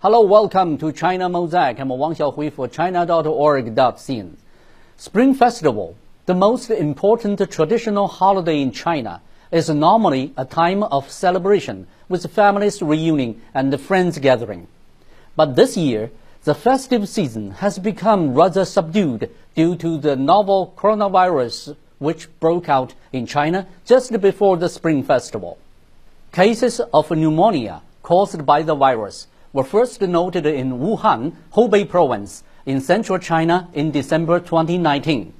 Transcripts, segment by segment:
Hello, welcome to China Mosaic. I'm Wang Xiaohui for China.org.cn. Spring Festival, the most important traditional holiday in China, is normally a time of celebration with families reuniting and friends gathering. But this year, the festive season has become rather subdued due to the novel coronavirus which broke out in China just before the Spring Festival. Cases of pneumonia caused by the virus were first noted in Wuhan, Hubei province, in central China in December 2019.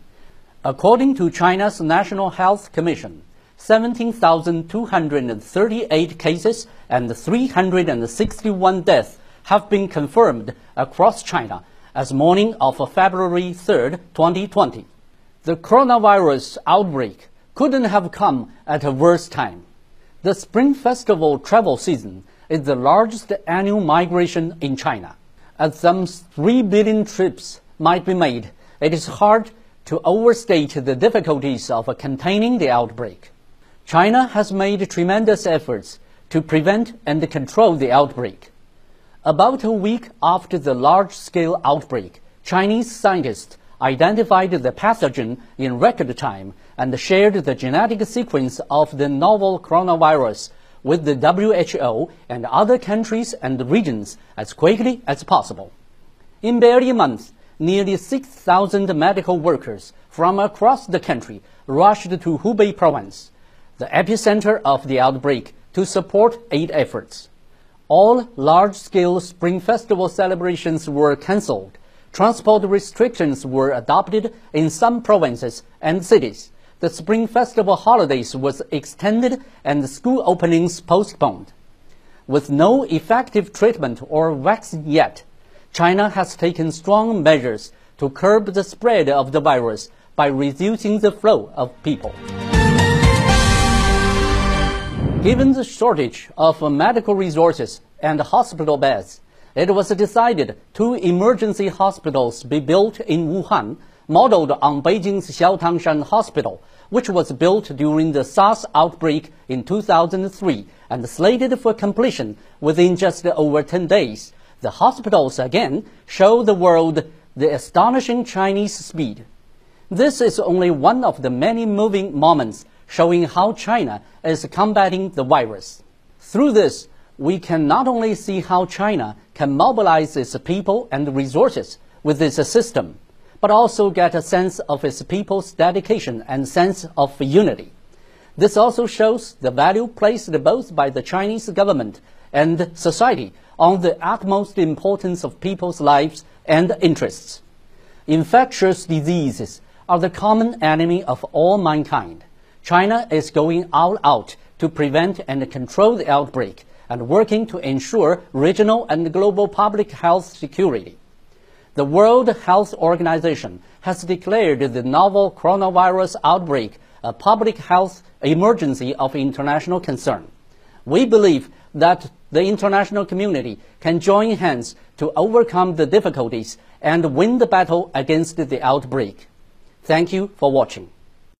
According to China's National Health Commission, 17,238 cases and 361 deaths have been confirmed across China as morning of February 3, 2020. The coronavirus outbreak couldn't have come at a worse time. The Spring Festival travel season is the largest annual migration in China. As some 3 billion trips might be made, it is hard to overstate the difficulties of containing the outbreak. China has made tremendous efforts to prevent and control the outbreak. About a week after the large-scale outbreak, Chinese scientists identified the pathogen in record time and shared the genetic sequence of the novel coronavirus with the WHO and other countries and regions as quickly as possible. In barely a month, nearly 6,000 medical workers from across the country rushed to Hubei province, the epicenter of the outbreak, to support aid efforts. All large-scale Spring Festival celebrations were cancelled. Transport restrictions were adopted in some provinces and cities the Spring Festival holidays was extended and school openings postponed. With no effective treatment or vaccine yet, China has taken strong measures to curb the spread of the virus by reducing the flow of people. Given the shortage of medical resources and hospital beds, it was decided two emergency hospitals be built in Wuhan modeled on Beijing's Xiaotangshan Hospital, which was built during the SARS outbreak in 2003 and slated for completion within just over 10 days. The hospitals again show the world the astonishing Chinese speed. This is only one of the many moving moments showing how China is combating the virus. Through this, we can not only see how China can mobilize its people and resources with its system, but also get a sense of its people's dedication and sense of unity. This also shows the value placed both by the Chinese government and society on the utmost importance of people's lives and interests. Infectious diseases are the common enemy of all mankind. China is going all out to prevent and control the outbreak and working to ensure regional and global public health security. The World Health Organization has declared the novel coronavirus outbreak a public health emergency of international concern. We believe that the international community can join hands to overcome the difficulties and win the battle against the outbreak. Thank you for watching.